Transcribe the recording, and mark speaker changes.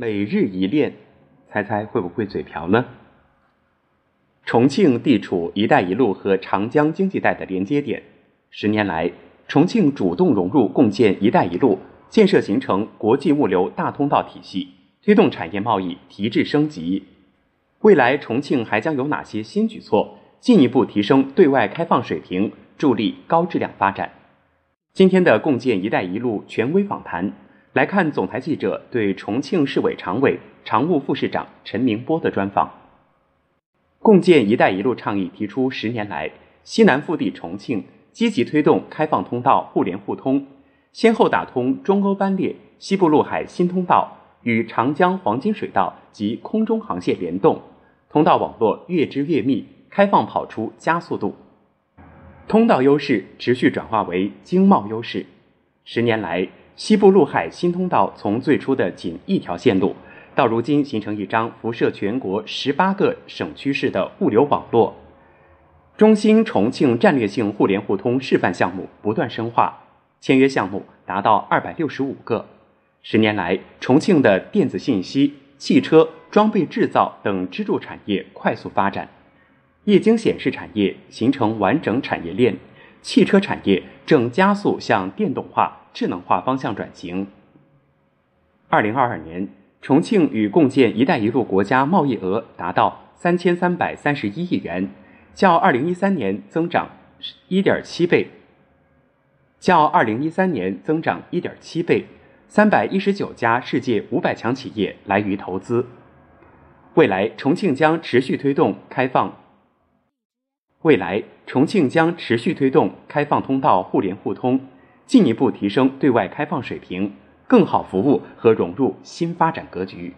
Speaker 1: 每日一练，猜猜会不会嘴瓢呢？重庆地处“一带一路”和长江经济带的连接点，十年来，重庆主动融入共建“一带一路”建设，形成国际物流大通道体系，推动产业贸易提质升级。未来，重庆还将有哪些新举措，进一步提升对外开放水平，助力高质量发展？今天的共建“一带一路”权威访谈，来看总台记者对重庆市委常委、常务副市长陈明波的专访。共建“一带一路”倡议提出十年来，西南腹地重庆积极推动开放通道互联互通，先后打通中欧班列、西部陆海新通道，与长江黄金水道及空中航线联动，通道网络越织越密，开放跑出加速度。通道优势持续转化为经贸优势。十年来，西部陆海新通道从最初的仅一条线路，到如今形成一张辐射全国十八个省区市的物流网络。中兴重庆战略性互联互通示范项目不断深化，签约项目达到二百六十五个。十年来，重庆的电子信息、汽车、装备制造等支柱产业快速发展。液晶显示产业形成完整产业链，汽车产业正加速向电动化、智能化方向转型。二零二二年，重庆与共建“一带一路”国家贸易额达到三千三百三十一亿元，较二零一三年增长一点七倍，较二零一三年增长一点七倍。三百一十九家世界五百强企业来渝投资。未来，重庆将持续推动开放。未来，重庆将持续推动开放通道互联互通，进一步提升对外开放水平，更好服务和融入新发展格局。